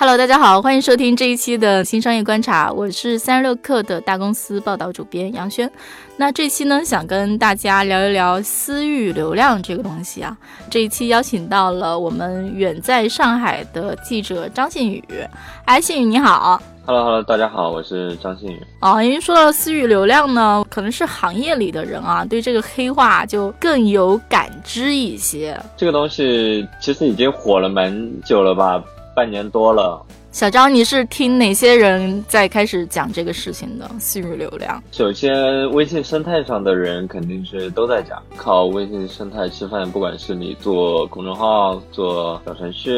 Hello，大家好，欢迎收听这一期的新商业观察，我是三十六氪的大公司报道主编杨轩。那这期呢，想跟大家聊一聊私域流量这个东西啊。这一期邀请到了我们远在上海的记者张信宇。哎，信宇你好。Hello，Hello，大家好，我是张信宇。哦，因为说到私域流量呢，可能是行业里的人啊，对这个黑话就更有感知一些。这个东西其实已经火了蛮久了吧。半年多了，小张，你是听哪些人在开始讲这个事情的？私域流量，首先微信生态上的人肯定是都在讲，靠微信生态吃饭，不管是你做公众号、做小程序。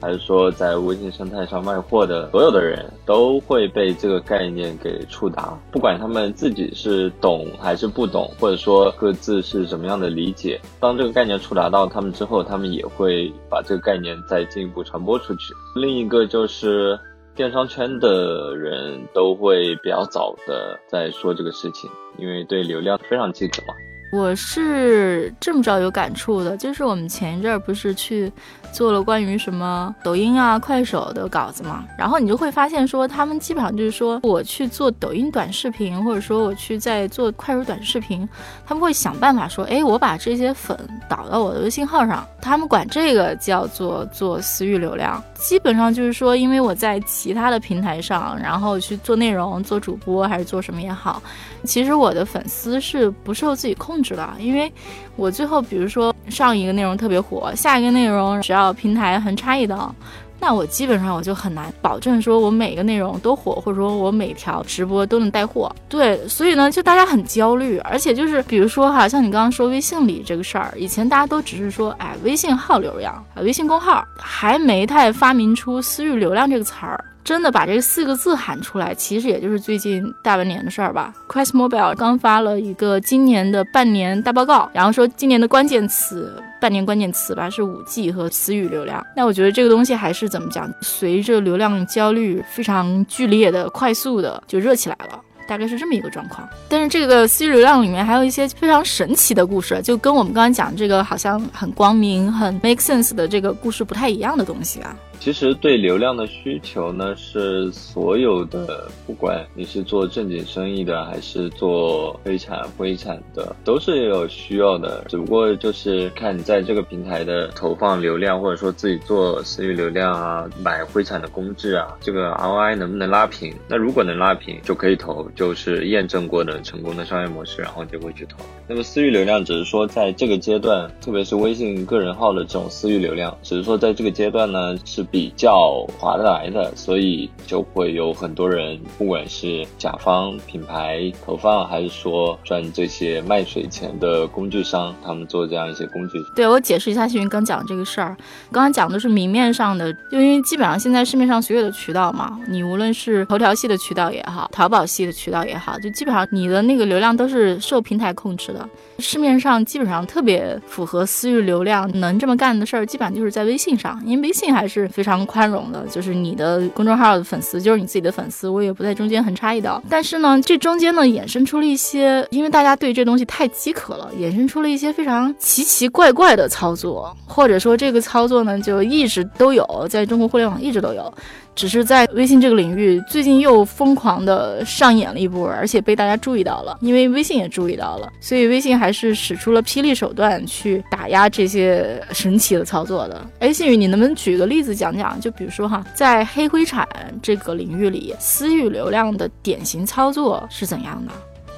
还是说，在微信生态上卖货的所有的人都会被这个概念给触达，不管他们自己是懂还是不懂，或者说各自是怎么样的理解。当这个概念触达到他们之后，他们也会把这个概念再进一步传播出去。另一个就是电商圈的人都会比较早的在说这个事情，因为对流量非常饥渴嘛。我是这么着有感触的，就是我们前一阵儿不是去做了关于什么抖音啊、快手的稿子嘛，然后你就会发现说，他们基本上就是说我去做抖音短视频，或者说我去在做快手短视频，他们会想办法说，哎，我把这些粉导到我的微信号上，他们管这个叫做做私域流量。基本上就是说，因为我在其他的平台上，然后去做内容、做主播还是做什么也好，其实我的粉丝是不受自己控。是吧？因为我最后，比如说上一个内容特别火，下一个内容只要平台横插一刀，那我基本上我就很难保证说我每个内容都火，或者说我每条直播都能带货。对，所以呢，就大家很焦虑，而且就是比如说哈，像你刚刚说微信里这个事儿，以前大家都只是说，哎，微信号流量，微信公号，还没太发明出私域流量这个词儿。真的把这四个字喊出来，其实也就是最近大半年的事儿吧。QuestMobile 刚发了一个今年的半年大报告，然后说今年的关键词，半年关键词吧是五 G 和私域流量。那我觉得这个东西还是怎么讲，随着流量焦虑非常剧烈的、快速的就热起来了，大概是这么一个状况。但是这个私域流量里面还有一些非常神奇的故事，就跟我们刚刚讲这个好像很光明、很 make sense 的这个故事不太一样的东西啊。其实对流量的需求呢，是所有的，不管你是做正经生意的，还是做黑产灰产的，都是有需要的。只不过就是看你在这个平台的投放流量，或者说自己做私域流量啊，买灰产的公制啊，这个 ROI 能不能拉平？那如果能拉平，就可以投，就是验证过的成功的商业模式，然后就会去投。那么私域流量只是说在这个阶段，特别是微信个人号的这种私域流量，只是说在这个阶段呢是。比较划得来的，所以就会有很多人，不管是甲方品牌投放，还是说赚这些卖水钱的工具商，他们做这样一些工具。对我解释一下，新云刚讲这个事儿，刚刚讲的是明面上的，就因为基本上现在市面上所有的渠道嘛，你无论是头条系的渠道也好，淘宝系的渠道也好，就基本上你的那个流量都是受平台控制的。市面上基本上特别符合私域流量能这么干的事儿，基本上就是在微信上，因为微信还是非非常宽容的，就是你的公众号的粉丝就是你自己的粉丝，我也不在中间横插一刀。但是呢，这中间呢衍生出了一些，因为大家对这东西太饥渴了，衍生出了一些非常奇奇怪怪的操作，或者说这个操作呢就一直都有，在中国互联网一直都有。只是在微信这个领域，最近又疯狂的上演了一波，而且被大家注意到了，因为微信也注意到了，所以微信还是使出了霹雳手段去打压这些神奇的操作的。哎，信宇，你能不能举个例子讲讲？就比如说哈，在黑灰产这个领域里，私域流量的典型操作是怎样的？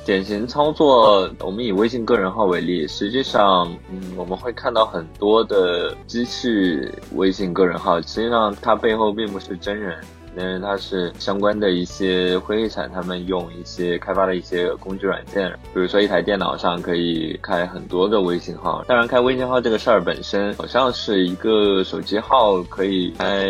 典型操作，我们以微信个人号为例，实际上，嗯，我们会看到很多的机器微信个人号，实际上它背后并不是真人。那人他是相关的一些灰产，他们用一些开发的一些工具软件，比如说一台电脑上可以开很多个微信号。当然，开微信号这个事儿本身好像是一个手机号可以开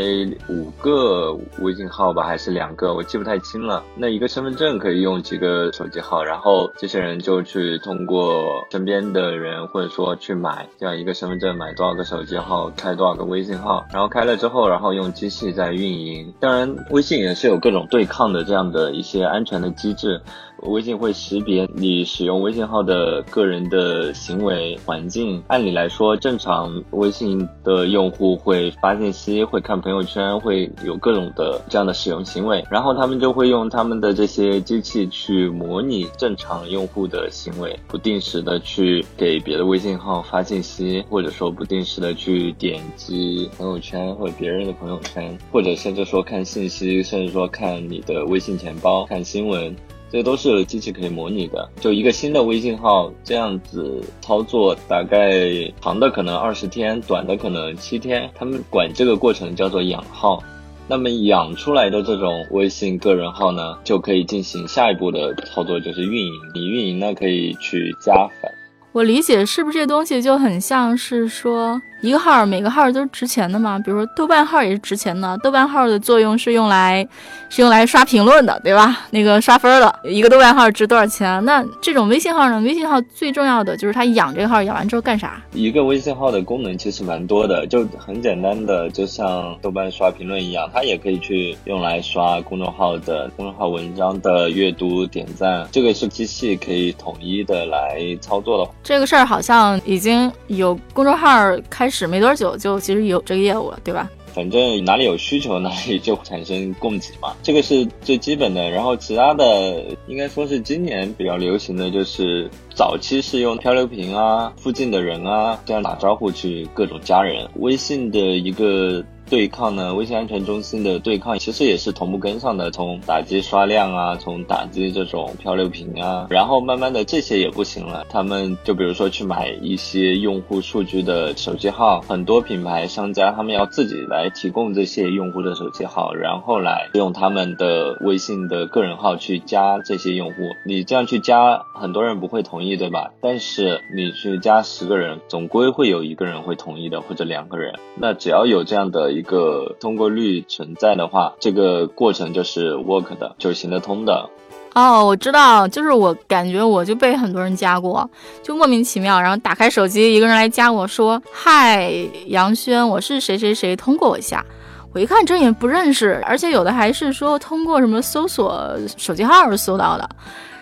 五个微信号吧，还是两个，我记不太清了。那一个身份证可以用几个手机号，然后这些人就去通过身边的人或者说去买这样一个身份证，买多少个手机号，开多少个微信号，然后开了之后，然后用机器在运营。当然，微信也是有各种对抗的这样的一些安全的机制。微信会识别你使用微信号的个人的行为环境。按理来说，正常微信的用户会发信息、会看朋友圈、会有各种的这样的使用行为，然后他们就会用他们的这些机器去模拟正常用户的行为，不定时的去给别的微信号发信息，或者说不定时的去点击朋友圈或者别人的朋友圈，或者甚至说看信息，甚至说看你的微信钱包、看新闻。这都是机器可以模拟的。就一个新的微信号这样子操作，大概长的可能二十天，短的可能七天。他们管这个过程叫做养号。那么养出来的这种微信个人号呢，就可以进行下一步的操作，就是运营。你运营呢，可以去加粉。我理解是不是这东西就很像是说。一个号每个号都是值钱的嘛，比如说豆瓣号也是值钱的。豆瓣号的作用是用来是用来刷评论的，对吧？那个刷分的。一个豆瓣号值多少钱？那这种微信号呢？微信号最重要的就是它养这个号，养完之后干啥？一个微信号的功能其实蛮多的，就很简单的，就像豆瓣刷评论一样，它也可以去用来刷公众号的公众号文章的阅读点赞。这个是机器可以统一的来操作的。这个事儿好像已经有公众号开。开始没多久就其实有这个业务了，对吧？反正哪里有需求 哪里就产生供给嘛，这个是最基本的。然后其他的应该说是今年比较流行的就是早期是用漂流瓶啊、附近的人啊这样打招呼去各种加人。微信的一个。对抗呢？微信安全中心的对抗其实也是同步跟上的，从打击刷量啊，从打击这种漂流瓶啊，然后慢慢的这些也不行了，他们就比如说去买一些用户数据的手机号，很多品牌商家他们要自己来提供这些用户的手机号，然后来用他们的微信的个人号去加这些用户。你这样去加，很多人不会同意，对吧？但是你去加十个人，总归会有一个人会同意的，或者两个人。那只要有这样的。一个通过率存在的话，这个过程就是 work 的，就是行得通的。哦，我知道，就是我感觉我就被很多人加过，就莫名其妙，然后打开手机，一个人来加我说：“嗨，杨轩，我是谁谁谁，通过我一下。”我一看这也不认识，而且有的还是说通过什么搜索手机号搜到的。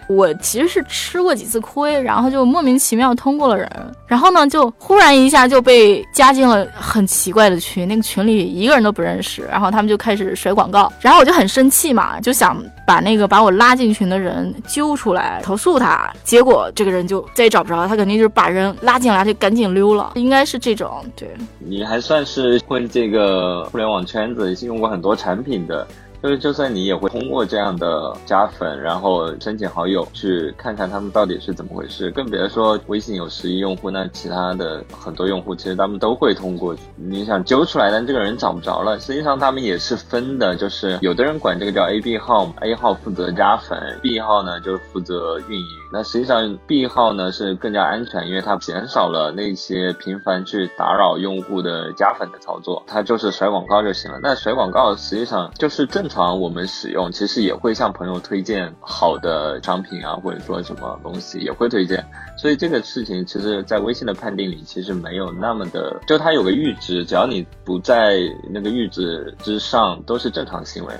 我其实是吃过几次亏，然后就莫名其妙通过了人，然后呢，就忽然一下就被加进了很奇怪的群，那个群里一个人都不认识，然后他们就开始甩广告，然后我就很生气嘛，就想把那个把我拉进群的人揪出来投诉他，结果这个人就再也找不着，他肯定就是把人拉进来就赶紧溜了，应该是这种。对你还算是混这个互联网圈子，也是用过很多产品的。就是，就算你也会通过这样的加粉，然后申请好友，去看看他们到底是怎么回事。更别说微信有十亿用户，那其他的很多用户其实他们都会通过。你想揪出来，但这个人找不着了。实际上他们也是分的，就是有的人管这个叫 A B 号，A 号负责加粉，B 号呢就是负责运营。那实际上 B 号呢是更加安全，因为它减少了那些频繁去打扰用户的加粉的操作，它就是甩广告就行了。那甩广告实际上就是正。常我们使用其实也会向朋友推荐好的商品啊，或者说什么东西也会推荐，所以这个事情其实，在微信的判定里其实没有那么的，就它有个阈值，只要你不在那个阈值之上，都是正常行为。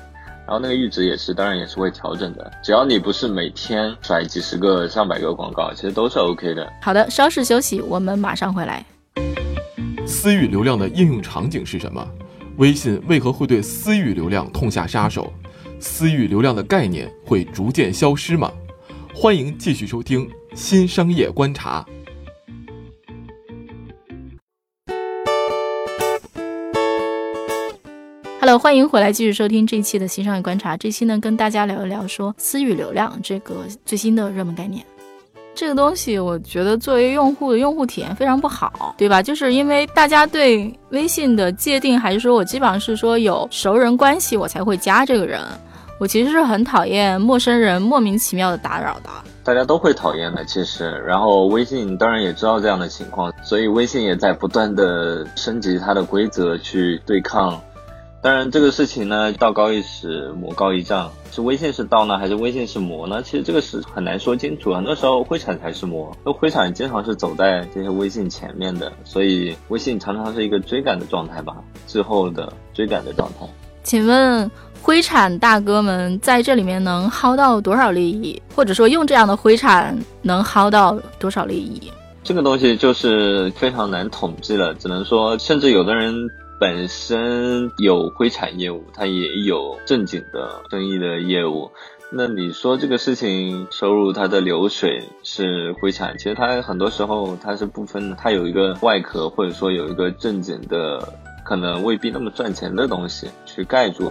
然后那个阈值也是，当然也是会调整的，只要你不是每天甩几十个、上百个广告，其实都是 OK 的。好的，稍事休息，我们马上回来。私域流量的应用场景是什么？微信为何会对私域流量痛下杀手？私域流量的概念会逐渐消失吗？欢迎继续收听《新商业观察》。Hello，欢迎回来继续收听这一期的《新商业观察》。这期呢，跟大家聊一聊说私域流量这个最新的热门概念。这个东西，我觉得作为用户的用户体验非常不好，对吧？就是因为大家对微信的界定还是说我基本上是说有熟人关系我才会加这个人，我其实是很讨厌陌生人莫名其妙的打扰的。大家都会讨厌的，其实，然后微信当然也知道这样的情况，所以微信也在不断的升级它的规则去对抗。当然，这个事情呢，道高一尺，魔高一丈，是微信是道呢，还是微信是魔呢？其实这个是很难说清楚。很多时候，灰产才是魔，那灰产经常是走在这些微信前面的，所以微信常常是一个追赶的状态吧，最后的追赶的状态。请问？灰产大哥们在这里面能薅到多少利益，或者说用这样的灰产能薅到多少利益？这个东西就是非常难统计了，只能说，甚至有的人本身有灰产业务，它也有正经的生意的业务。那你说这个事情收入它的流水是灰产，其实它很多时候它是不分的，它有一个外壳，或者说有一个正经的，可能未必那么赚钱的东西去盖住。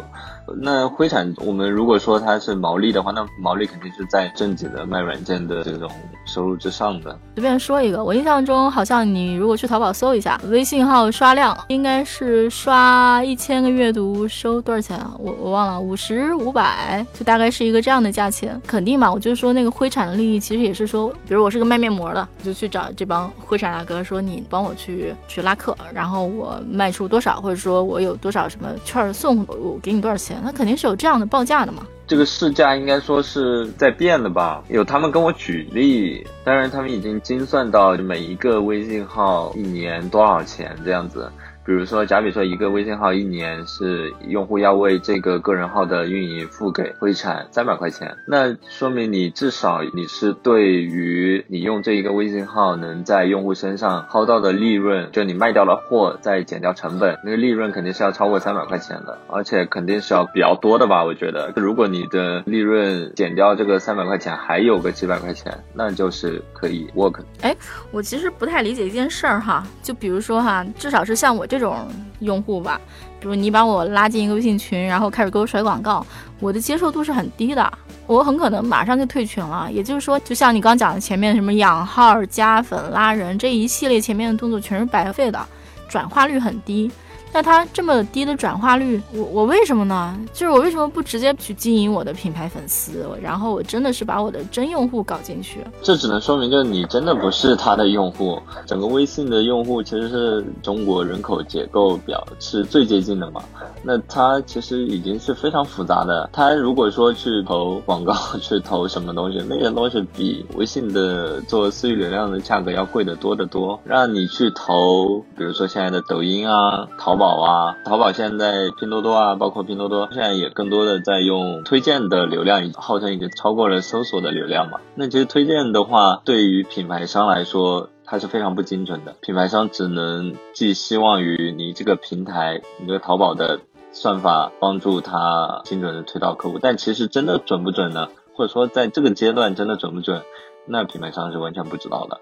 那灰产，我们如果说它是毛利的话，那毛利肯定是在正经的卖软件的这种收入之上的。随便说一个，我印象中好像你如果去淘宝搜一下，微信号刷量应该是刷一千个阅读收多少钱啊？我我忘了，五十五百，就大概是一个这样的价钱。肯定嘛，我就说那个灰产的利益其实也是说，比如我是个卖面膜的，就去找这帮灰产大哥说，你帮我去去拉客，然后我卖出多少，或者说我有多少什么券送，我给你多少钱。那肯定是有这样的报价的嘛？这个市价应该说是在变的吧？有他们跟我举例，当然他们已经精算到每一个微信号一年多少钱这样子。比如说，假比说一个微信号一年是用户要为这个个人号的运营付给会产三百块钱，那说明你至少你是对于你用这一个微信号能在用户身上薅到的利润，就你卖掉了货再减掉成本，那个利润肯定是要超过三百块钱的，而且肯定是要比较多的吧？我觉得，如果你的利润减掉这个三百块钱还有个几百块钱，那就是可以 work。哎，我其实不太理解一件事儿哈，就比如说哈，至少是像我。这种用户吧，比如你把我拉进一个微信群，然后开始给我甩广告，我的接受度是很低的，我很可能马上就退群了。也就是说，就像你刚讲的前面什么养号、加粉、拉人这一系列前面的动作全是白费的，转化率很低。那它这么低的转化率，我我为什么呢？就是我为什么不直接去经营我的品牌粉丝，然后我真的是把我的真用户搞进去？这只能说明，就是你真的不是他的用户。整个微信的用户其实是中国人口结构表是最接近的嘛？那它其实已经是非常复杂的。他如果说去投广告，去投什么东西，那些东西比微信的做私域流量的价格要贵得多得多。让你去投，比如说现在的抖音啊，淘宝。宝啊，淘宝现在拼多多啊，包括拼多多现在也更多的在用推荐的流量，号称已经超过了搜索的流量嘛。那其实推荐的话，对于品牌商来说，它是非常不精准的。品牌商只能寄希望于你这个平台，你这个淘宝的算法帮助他精准的推到客户，但其实真的准不准呢？或者说在这个阶段真的准不准？那品牌商是完全不知道的。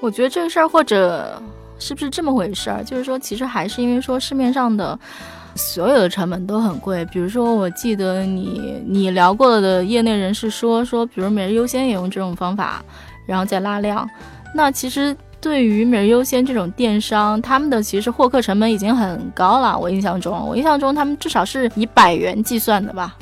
我觉得这个事儿或者。是不是这么回事儿？就是说，其实还是因为说市面上的所有的成本都很贵。比如说，我记得你你聊过的业内人士说说，比如每日优先也用这种方法，然后再拉量。那其实对于每日优先这种电商，他们的其实获客成本已经很高了。我印象中，我印象中他们至少是以百元计算的吧。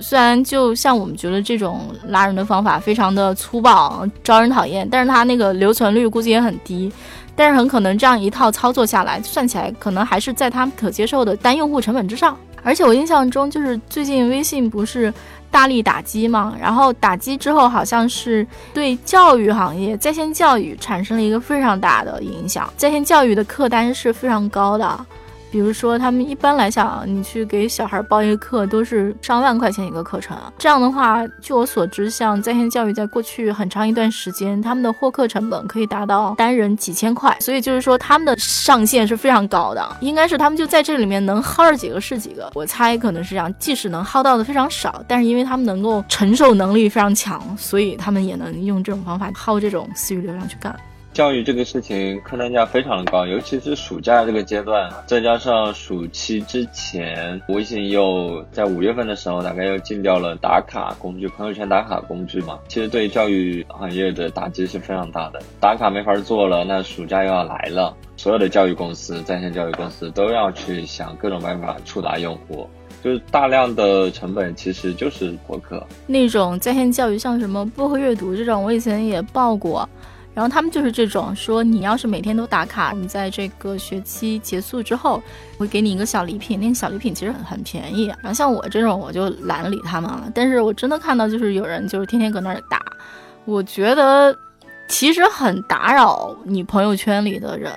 虽然就像我们觉得这种拉人的方法非常的粗暴、招人讨厌，但是它那个留存率估计也很低。但是很可能这样一套操作下来，算起来可能还是在他们可接受的单用户成本之上。而且我印象中，就是最近微信不是大力打击嘛，然后打击之后，好像是对教育行业、在线教育产生了一个非常大的影响，在线教育的客单是非常高的。比如说，他们一般来讲，你去给小孩报一个课，都是上万块钱一个课程。这样的话，据我所知，像在线教育，在过去很长一段时间，他们的获客成本可以达到单人几千块。所以就是说，他们的上限是非常高的。应该是他们就在这里面能薅着几个是几个。我猜可能是这样，即使能薅到的非常少，但是因为他们能够承受能力非常强，所以他们也能用这种方法薅这种私域流量去干。教育这个事情客单价非常的高，尤其是暑假这个阶段，再加上暑期之前，微信又在五月份的时候，大概又禁掉了打卡工具，朋友圈打卡工具嘛。其实对教育行业的打击是非常大的，打卡没法做了，那暑假又要来了，所有的教育公司、在线教育公司都要去想各种办法触达用户，就是大量的成本其实就是博客那种在线教育，像什么薄荷阅读这种，我以前也报过。然后他们就是这种说，你要是每天都打卡，你在这个学期结束之后，会给你一个小礼品。那个小礼品其实很很便宜。然后像我这种，我就懒得理他们了。但是我真的看到，就是有人就是天天搁那儿打，我觉得其实很打扰你朋友圈里的人。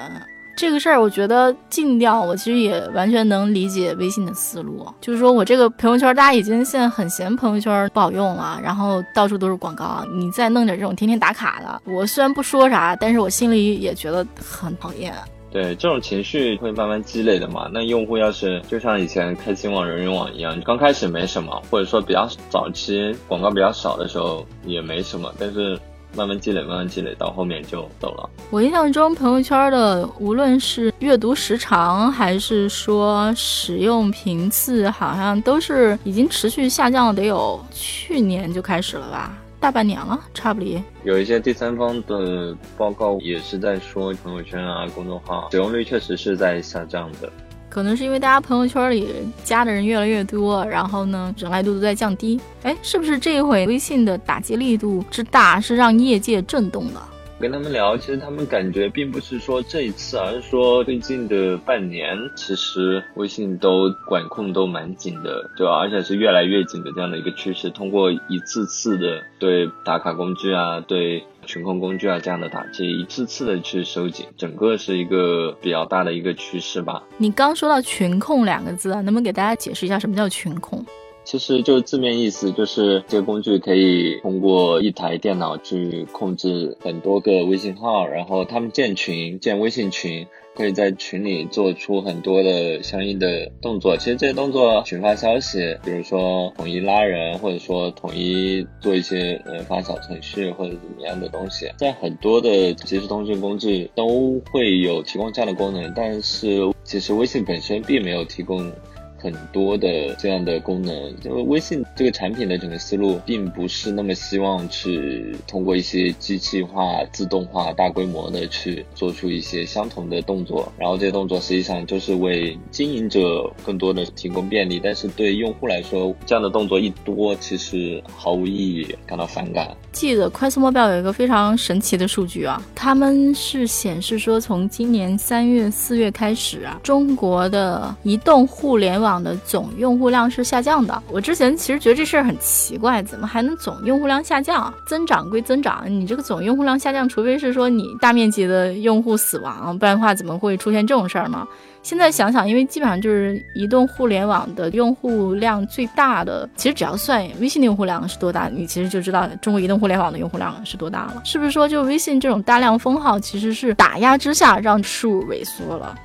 这个事儿，我觉得禁掉，我其实也完全能理解微信的思路，就是说我这个朋友圈，大家已经现在很嫌朋友圈不好用了，然后到处都是广告，你再弄点这种天天打卡的，我虽然不说啥，但是我心里也觉得很讨厌。对，这种情绪会慢慢积累的嘛。那用户要是就像以前开心网、人人网一样，刚开始没什么，或者说比较早期广告比较少的时候也没什么，但是。慢慢积累，慢慢积累，到后面就走了。我印象中，朋友圈的无论是阅读时长，还是说使用频次，好像都是已经持续下降了，得有去年就开始了吧，大半年了，差不离。有一些第三方的报告也是在说，朋友圈啊，公众号使用率确实是在下降的。可能是因为大家朋友圈里加的人越来越多，然后呢，忍耐度都在降低。哎，是不是这一回微信的打击力度之大，是让业界震动的？跟他们聊，其实他们感觉并不是说这一次，而是说最近的半年，其实微信都管控都蛮紧的，对吧？而且是越来越紧的这样的一个趋势。通过一次次的对打卡工具啊，对群控工具啊这样的打击，一次次的去收紧，整个是一个比较大的一个趋势吧。你刚说到群控两个字啊，能不能给大家解释一下什么叫群控？其实就字面意思，就是这个工具可以通过一台电脑去控制很多个微信号，然后他们建群、建微信群，可以在群里做出很多的相应的动作。其实这些动作，群发消息，比如说统一拉人，或者说统一做一些呃发小程序或者怎么样的东西，在很多的即时通讯工具都会有提供这样的功能，但是其实微信本身并没有提供。很多的这样的功能，因为微信这个产品的整个思路，并不是那么希望去通过一些机器化、自动化、大规模的去做出一些相同的动作，然后这些动作实际上就是为经营者更多的提供便利，但是对用户来说，这样的动作一多，其实毫无意义，感到反感。记得快速目标有一个非常神奇的数据啊，他们是显示说，从今年三月、四月开始啊，中国的移动互联网的总用户量是下降的。我之前其实觉得这事儿很奇怪，怎么还能总用户量下降？增长归增长，你这个总用户量下降，除非是说你大面积的用户死亡，不然的话怎么会出现这种事儿呢？现在想想，因为基本上就是移动互联网的用户量最大的，其实只要算微信的用户量是多大，你其实就知道中国移动互联网的用户量是多大了。是不是说，就微信这种大量封号，其实是打压之下让数萎缩了？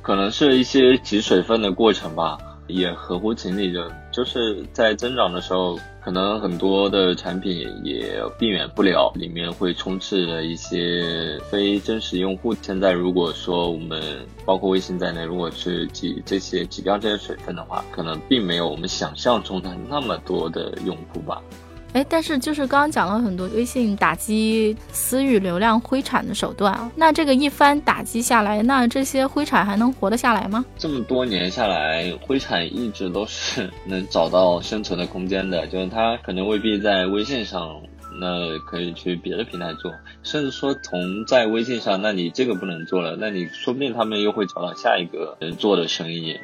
可能是一些挤水分的过程吧。也合乎情理的，就是在增长的时候，可能很多的产品也避免不了里面会充斥着一些非真实用户。现在如果说我们包括微信在内，如果去挤这些挤掉这些水分的话，可能并没有我们想象中的那么多的用户吧。哎，但是就是刚刚讲了很多微信打击私域流量灰产的手段啊，那这个一番打击下来，那这些灰产还能活得下来吗？这么多年下来，灰产一直都是 能找到生存的空间的，就是它可能未必在微信上，那可以去别的平台做，甚至说从在微信上，那你这个不能做了，那你说不定他们又会找到下一个能做的生意。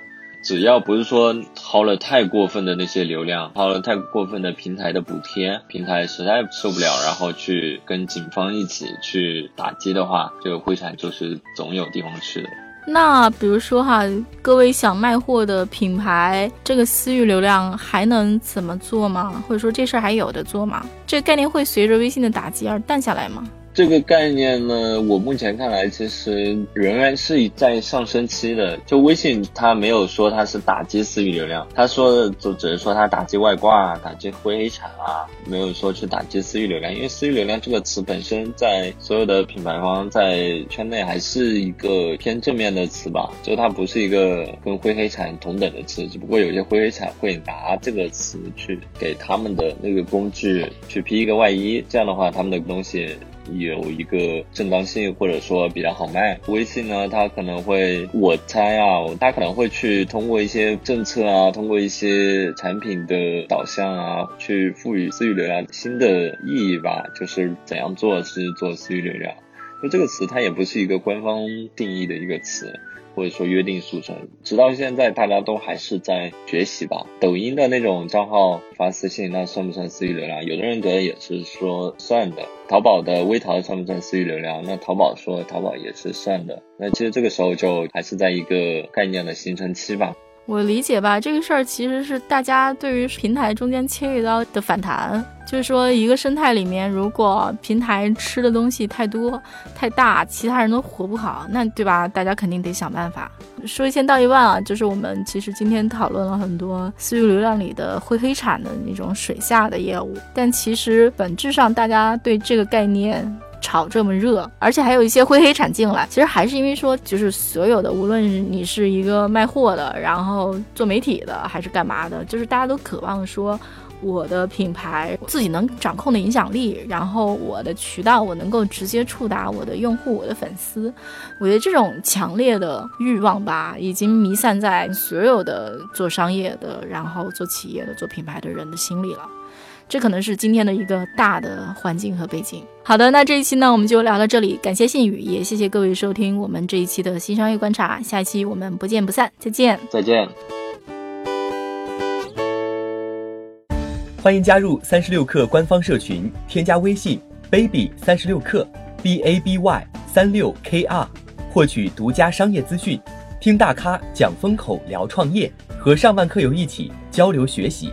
只要不是说掏了太过分的那些流量，掏了太过分的平台的补贴，平台实在受不了，然后去跟警方一起去打击的话，这个灰产就是总有地方去的。那比如说哈，各位想卖货的品牌，这个私域流量还能怎么做吗？或者说这事儿还有的做吗？这个概念会随着微信的打击而淡下来吗？这个概念呢，我目前看来其实仍然是在上升期的。就微信，它没有说它是打击私域流量，它说的就只是说它打击外挂、啊打击灰黑产啊，没有说去打击私域流量。因为私域流量这个词本身在所有的品牌方在圈内还是一个偏正面的词吧，就它不是一个跟灰黑产同等的词，只不过有些灰黑产会拿这个词去给他们的那个工具去披一个外衣，这样的话他们的东西。有一个正当性，或者说比较好卖。微信呢，它可能会，我猜啊，它可能会去通过一些政策啊，通过一些产品的导向啊，去赋予私域流量新的意义吧。就是怎样做是做私域流量，就这个词它也不是一个官方定义的一个词。或者说约定俗成，直到现在大家都还是在学习吧。抖音的那种账号发私信，那算不算私域流量？有的人觉得也是说算的。淘宝的微淘算不算私域流量？那淘宝说淘宝也是算的。那其实这个时候就还是在一个概念的形成期吧。我理解吧，这个事儿其实是大家对于平台中间切一刀的反弹，就是说一个生态里面，如果平台吃的东西太多太大，其他人都活不好，那对吧？大家肯定得想办法。说一千道一万啊，就是我们其实今天讨论了很多私域流量里的灰黑产的那种水下的业务，但其实本质上大家对这个概念。炒这么热，而且还有一些灰黑产进来，其实还是因为说，就是所有的，无论你是一个卖货的，然后做媒体的，还是干嘛的，就是大家都渴望说，我的品牌自己能掌控的影响力，然后我的渠道我能够直接触达我的用户、我的粉丝，我觉得这种强烈的欲望吧，已经弥散在所有的做商业的，然后做企业的、做品牌的人的心里了。这可能是今天的一个大的环境和背景。好的，那这一期呢，我们就聊到这里。感谢信宇，也谢谢各位收听我们这一期的新商业观察。下一期我们不见不散，再见，再见。欢迎加入三十六氪官方社群，添加微信 baby 三十六氪 b a b y 三六 k r，获取独家商业资讯，听大咖讲风口，聊创业，和上万客友一起交流学习。